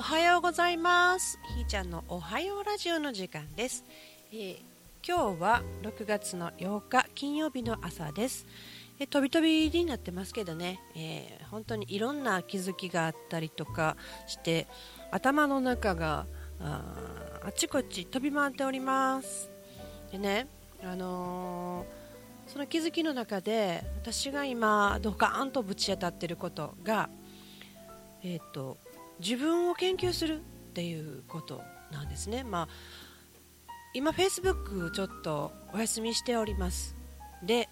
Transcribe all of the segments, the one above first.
おはようございます。ひーちゃんのおはようラジオの時間です、えー、今日は6月の8日金曜日の朝です。え飛び飛びになってますけどね、えー、本当にいろんな気づきがあったりとかして頭の中がああちこち飛び回っております。でねあのー、その気づきの中で私が今ドカーンとぶち当たってることがえっ、ー、と自分を研究するっていうことなんですね。まあ、今、Facebook ちょっとお休みしております。で、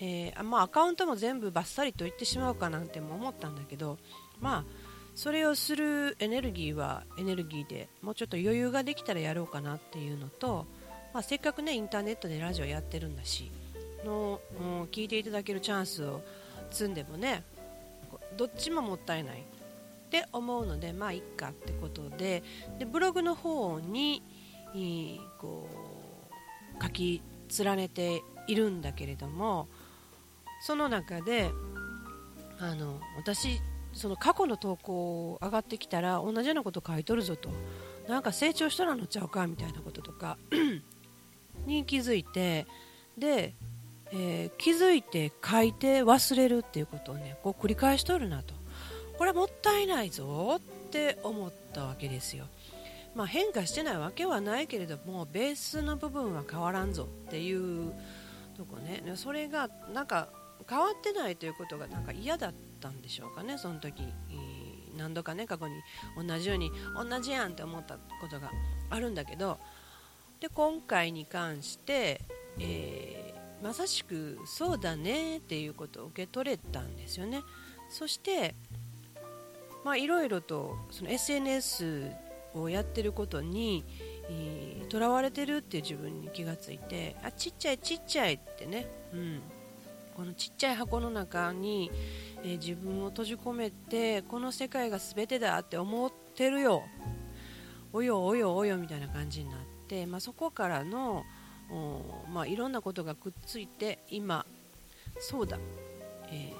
えー、まあ、アカウントも全部バッサリと言ってしまうかなんても思ったんだけど、まあ、それをするエネルギーはエネルギーでもうちょっと余裕ができたらやろうかなっていうのと、まあ、せっかくねインターネットでラジオやってるんだしの、うん、聞いていただけるチャンスを積んでもねどっちももったいないって思うのでまあいっかってことででブログの方にこう書き連ねているんだけれどもその中であの私その過去の投稿上がってきたら同じようなこと書いとるぞと。なんか成長したらのちゃうかみたいなこととか に気づいてで、えー、気づいて書いて忘れるっていうことをねこう繰り返しとるなと。これはもったいないぞって思ったわけですよ。まあ、変化してないわけはないけれどもベースの部分は変わらんぞっていうとこね。それがなんか変わってないということがなんか嫌だったんでしょうかねその時何度かね過去に同じように同じやんって思ったことがあるんだけど。で今回に関して、えー、まさしくそうだねっていうことを受け取れたんですよね。そしてまあ、いろいろとその SNS をやってることにとらわれてるっていう自分に気がついてあちっちゃいちっちゃいってね、うん、このちっちゃい箱の中に、えー、自分を閉じ込めてこの世界が全てだって思ってるよ。およおよおよみたいな感じになって、まあ、そこからのまあ、いろんなことがくっついて今そうだ、えー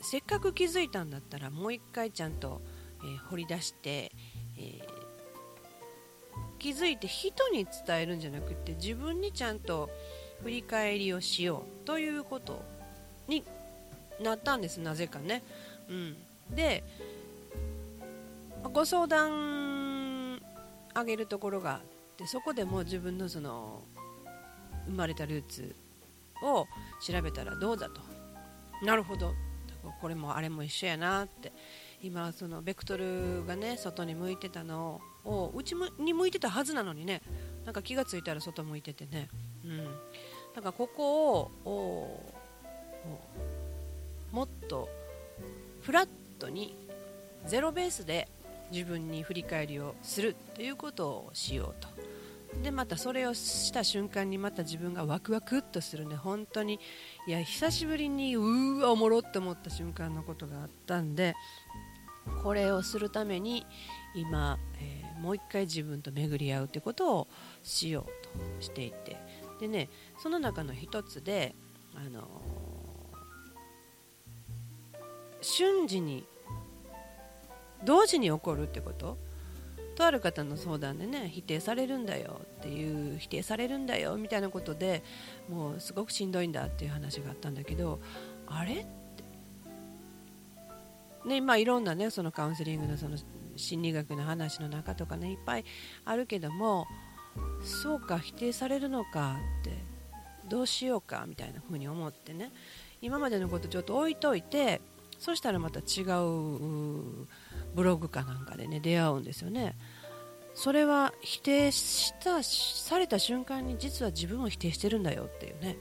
せっかく気づいたんだったらもう一回ちゃんと、えー、掘り出して、えー、気づいて人に伝えるんじゃなくて自分にちゃんと振り返りをしようということになったんですなぜかね、うん、でご相談あげるところがあってそこでもう自分のその生まれたルーツを調べたらどうだと。なるほど。これもあれも一緒やなって。今そのベクトルがね外に向いてたのをうちに向いてたはずなのにね。なんか気がついたら外向いててね。うん。だかここをもっとフラットにゼロベースで自分に振り返りをするということをしようと。でまたそれをした瞬間にまた自分がワクワクっとするね。本当に。いや久しぶりにうわおもろって思った瞬間のことがあったんでこれをするために今、えー、もう一回自分と巡り合うということをしようとしていて。でねその中の一つで、あのー、瞬時に同時に起こるってこと？とある方の相談でね否定されるんだよっていう否定されるんだよみたいなことでもうすごくしんどいんだっていう話があったんだけどあれって？ねまあいろんなねそのカウンセリングのその心理学の話の中とかねいっぱいあるけどもそうか否定されるのかってどうしようかみたいな風に思ってね今までのことちょっと置いといてそしたらまた違うブログかなんかでね出会うんですよね。それは否定したされた瞬間に実は自分を否定してるんだよっていうね。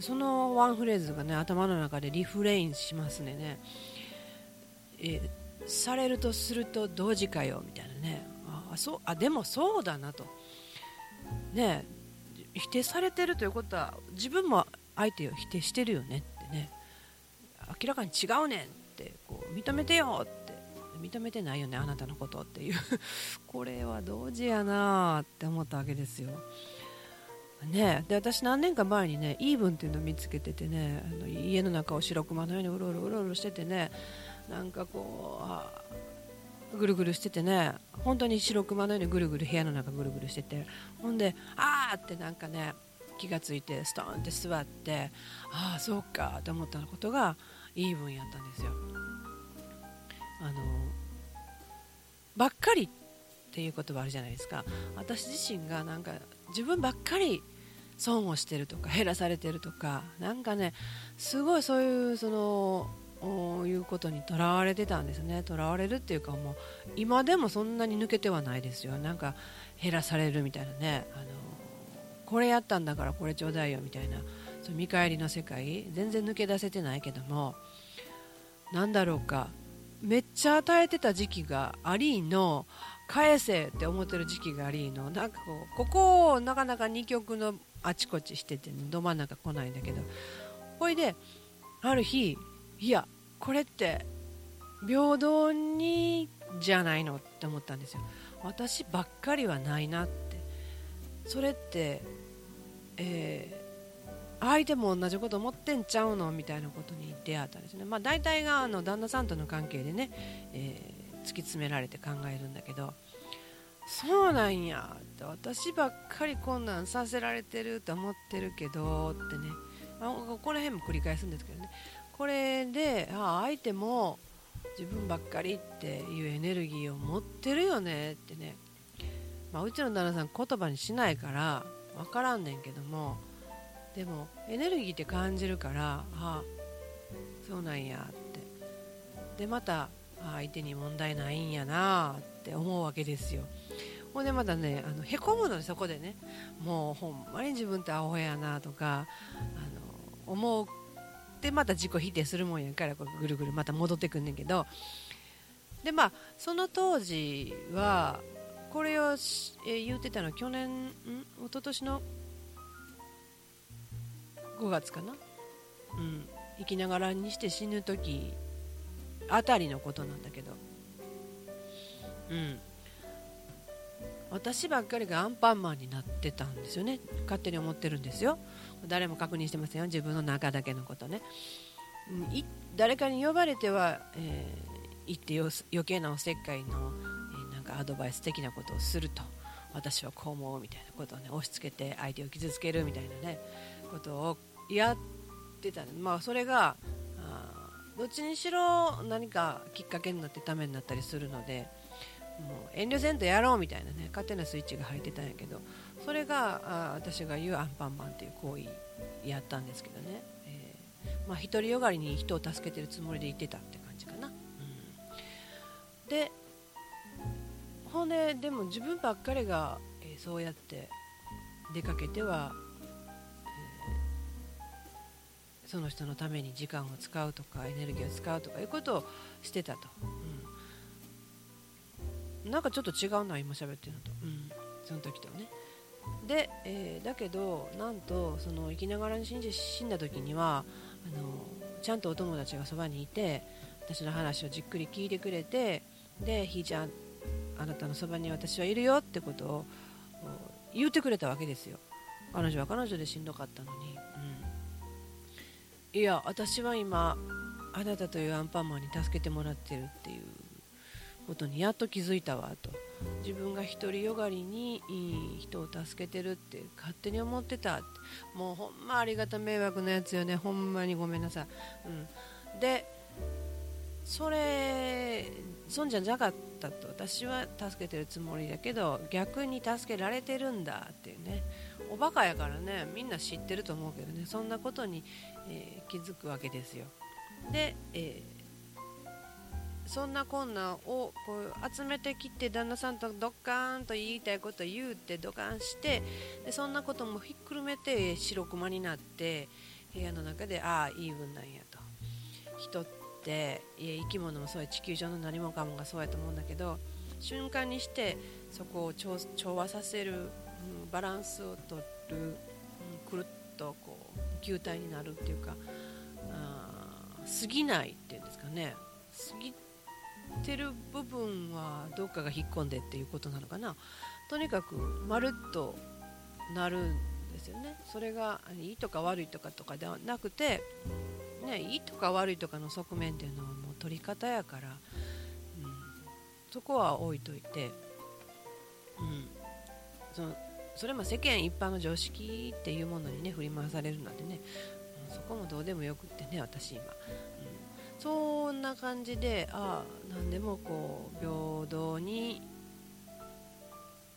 そのワンフレーズがね頭の中でリフレインしますねえされるとすると同時かよみたいなね。あそうあでもそうだなと。ね否定されてるということは自分も相手を否定してるよねってね。明らかに違うねんってこう認めてよって認めてないよねあなたのことっていう。これは同時やなって思ったわけですよ。ね、で私何年か前にねイーブンっていうのを見つけててねあの家の中を白熊のようにうろうろうろうろしててねなんかこうぐるぐるしててね本当に白熊のようにぐるぐる部屋の中ぐるぐるしてて。ほんであーってなんかね気がついてストンって座ってああそうかと思ったことがイーブンやったんですよ。あのばっかりっていう言葉あるじゃないですか。私自身がなんか自分ばっかり損をしてるとか減らされてるとかなんかねすごいそういうそのいうことにとらわれてたんですね。とらわれるっていうかもう今でもそんなに抜けてはないですよ。なんか減らされるみたいなねあのこれやったんだからこれちょうだいよみたいなその見返りの世界全然抜け出せてないけどもなんだろうかめっちゃ与えてた時期がありの返せって思ってる時期がありのなんかこうここをなかなか2曲のあちこちしてて、ど真ん中来ないんだけどほいである日いやこれって平等にじゃないのって思ったんですよ。私ばっかりはないなっそれって、えー、相手も同じこと思ってんちゃうのみたいなことに出会ったんですね、まあ、大体があの旦那さんとの関係でね、えー、突き詰められて考えるんだけどそうなんやって私ばっかりこんなんさせられてると思ってるけどってね、まあ、この辺も繰り返すんですけどね。これであ相手も自分ばっかりっていうエネルギーを持ってるよねってね、まあ、うちの旦那さん言葉にしないから分からんねんけどもでもエネルギーって感じるからあそうなんやって。でまた相手に問題ないんやなって思うわけですよ。ほんでまたねあのへこむのそこでね。もうほんまに自分ってアホやなとかあの思う。でまた自己否定するもんやからこうぐるぐるまた戻ってくんねんけど。でまあその当時はこれを、え言ってたのは去年ん？一昨年の5月かな、うん、生きながらにして死ぬ時あたりのことなんだけど、うん、私ばっかりがアンパンマンになってたんですよね。勝手に思ってるんですよ。誰も確認してませんよ。自分の中だけのことね、うん、誰かに呼ばれては、えー、言ってよ余計なおせっかいの、かアドバイス的なことをすると私はこう思うみたいなことをね押し付けて相手を傷つけるみたいなねことをやってたまあそれがあどっちにしろ何かきっかけになってためになったりするのでもう遠慮せんとやろうみたいなね勝手なスイッチが入ってたんやけどそれがあ私が言うアンパンマンっていう行為やったんですけどね、え、まあ、独りよがりに人を助けてるつもりで言ってたって感じかな、うん、でででも自分ばっかりが、えー、そうやって出かけては、えー、その人のために時間を使うとかエネルギーを使うとかいうことをしてたと、うん、なんかちょっと違うな今喋ってるのと、うん、その時とね。で、えー、だけどなんとその生きながらに死んで死んだ時にはあのちゃんとお友達がそばにいて私の話をじっくり聞いてくれてでひーちゃんあなたのそばに私はいるよってことを言ってくれたわけですよ。彼女は彼女でしんどかったのに、うん、いや私は今あなたというアンパンマンに助けてもらってるっていうことにやっと気づいたわと。自分が独りよがりにいい人を助けてるって勝手に思ってたもうほんまありがた迷惑なやつよね。ほんまにごめんなさい、うん、でそれそんじゃなかったと私は助けてるつもりだけど逆に助けられてるんだっていうね。おバカやからねみんな知ってると思うけどね。そんなことに、えー、気づくわけですよ。で、えーそんなこんなをこう集めてきて旦那さんとドッカーンと言いたいこと言うってドカンしてでそんなこともひっくるめて白熊になって部屋の中でああイーブンなんやと。人って生き物もそうや地球上の何もかもがそうやと思うんだけど瞬間にしてそこを調和させる、うん、バランスをとる、うん、くるっとこう球体になるっていうかあ過ぎないっていうんですかね。過ぎてる部分はどっかが引っ込んでっていうことなのかな。とにかくまるっとなるんですよね。それがいいとか悪いとかとかではなくて、ね、いいとか悪いとかの側面っていうのはもう取り方やから、うん、そこは置いといて、うん、そのそれも世間一般の常識っていうものにね振り回されるなんてね、うん、そこもどうでもよくってね私今、うん、そんな感じでああ何でもこう平等に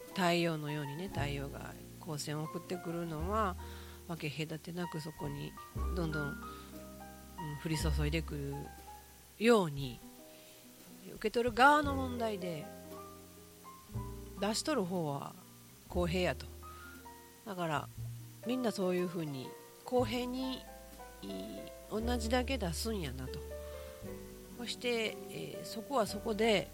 太陽のようにね太陽が光線を送ってくるのは分け隔てなくそこにどんどん、降り注いでくるように受け取る側の問題で出し取る方は公平やと。だからみんなそういうふうに公平に同じだけ出すんやなと。そして、えー、そこはそこで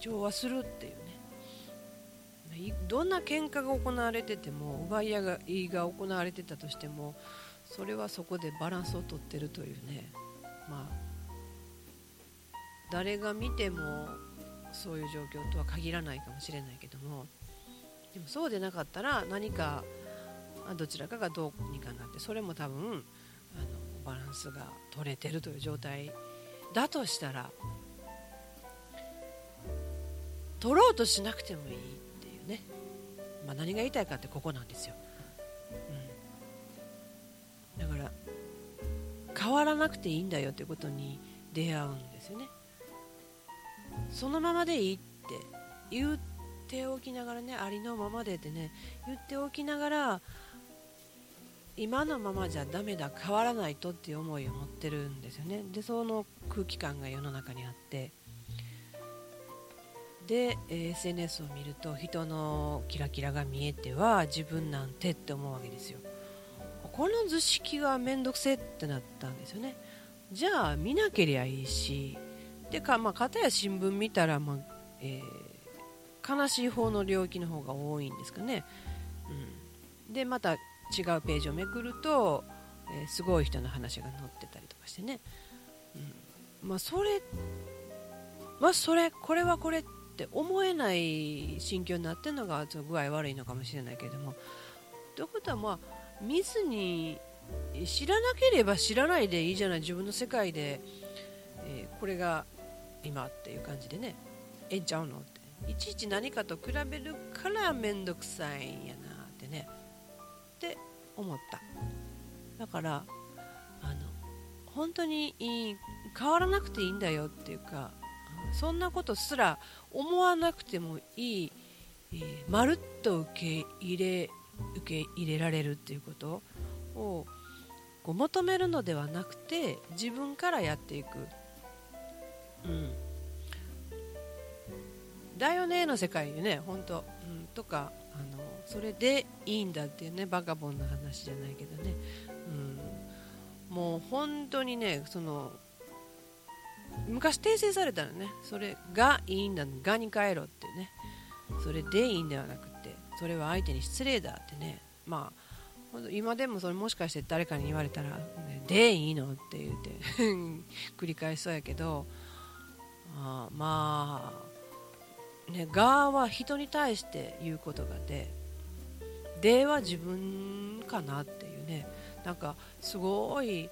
調和するっていうね。どんな喧嘩が行われてても奪い合いが行われてたとしてもそれはそこでバランスをとってるというね。まあ誰が見てもそういう状況とは限らないかもしれないけども。でもそうでなかったら何かどちらかがどうにかなってそれも多分あのバランスが取れてるという状態だとしたら取ろうとしなくてもいいっていうね、まあ、何が言いたいかってここなんですよ、変わらなくていいんだよってことに出会うんですよね。そのままでいいって言っておきながらねありのままでってね言っておきながら今のままじゃダメだ変わらないとっていう思いを持ってるんですよね。でその空気感が世の中にあって。で SNS を見ると人のキラキラが見えては自分なんてって思うわけですよ。この図式がめんどくせってなったんですよね。じゃあ見なけりゃいいしでかまあ片や新聞見たら、まあえー悲しい方の領域の方が多いんですかね、うん、でまた違うページをめくると、えー、すごい人の話が載ってたりとかしてね、うん、まあそれはそれこれはこれって思えない心境になってるのがちょっと具合悪いのかもしれないけれども。ということはまあ見ずに知らなければ知らないでいいじゃない自分の世界で、えー、これが今っていう感じでね。ええんちゃうのって。いちいち何かと比べるから面倒くさいんやなってね。って思った。だからあの本当に変わらなくていいんだよっていうかそんなことすら思わなくてもいい、えー、まるっと受け入れ受け入れられるっていうことをこう求めるのではなくて自分からやっていく、うん、だよねの世界でね本当、うん、とかあのそれでいいんだっていうねバカボンの話じゃないけどね、うん、もう本当にねその昔訂正されたのね。それがいいんだがに帰ろってね。それでいいんではなくてそれは相手に失礼だってねまあ今でもそれもしかして誰かに言われたら「ね、でいいの?」って言って 繰り返しそうやけどあまあね、がは人に対して言うことがで、では自分かなっていうね、なんかすごい、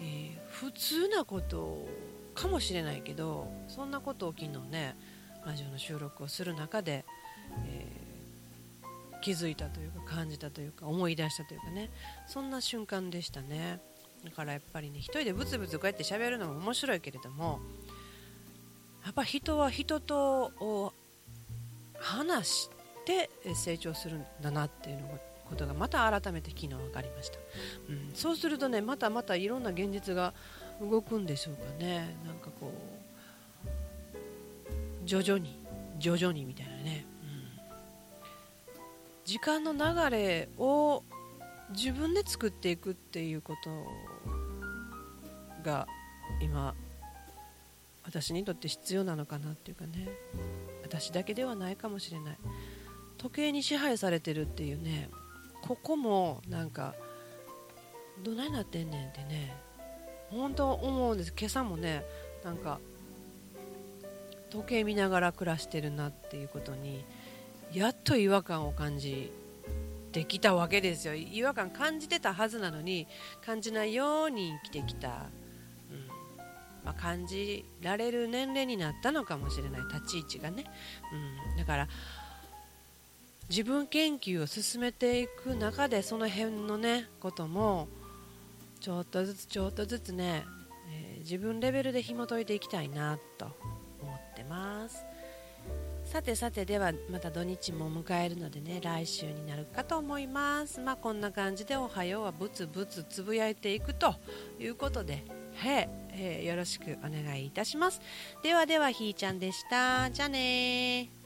えー、普通なことかもしれないけど、そんなことを昨日ね、ラジオの収録をする中で、えー、気づいたというか感じたというか思い出したというかね、そんな瞬間でしたね。だからやっぱりね、一人でブツブツこうやって喋るのも面白いけれども、やっぱ人は人と話して成長するんだなっていうのことがまた改めて昨日分かりました、うん、そうするとねまたまたいろんな現実が動くんでしょうかね。なんかこう徐々に徐々にみたいなね、時間の流れを自分で作っていくっていうことが今私にとって必要なのかなっていうかね。私だけではないかもしれない。時計に支配されてるっていうね。ここもなんかどないなってんねんってね。本当思うんです。今朝もねなんか時計見ながら暮らしてるなっていうことにやっと違和感を感じてきたわけですよ。違和感感じてたはずなのに感じないように生きてきた、うん、まあ、感じられる年齢になったのかもしれない。立ち位置がね、うん、だから自分研究を進めていく中でその辺のねこともちょっとずつちょっとずつね、えー、自分レベルで紐解いていきたいなと思ってます。さてさてではまた土日も迎えるのでね来週になるかと思います。まあこんな感じでおはようはブツブツつぶやいていくということでへえー、よろしくお願いいたします。ではではひーちゃんでした。じゃあね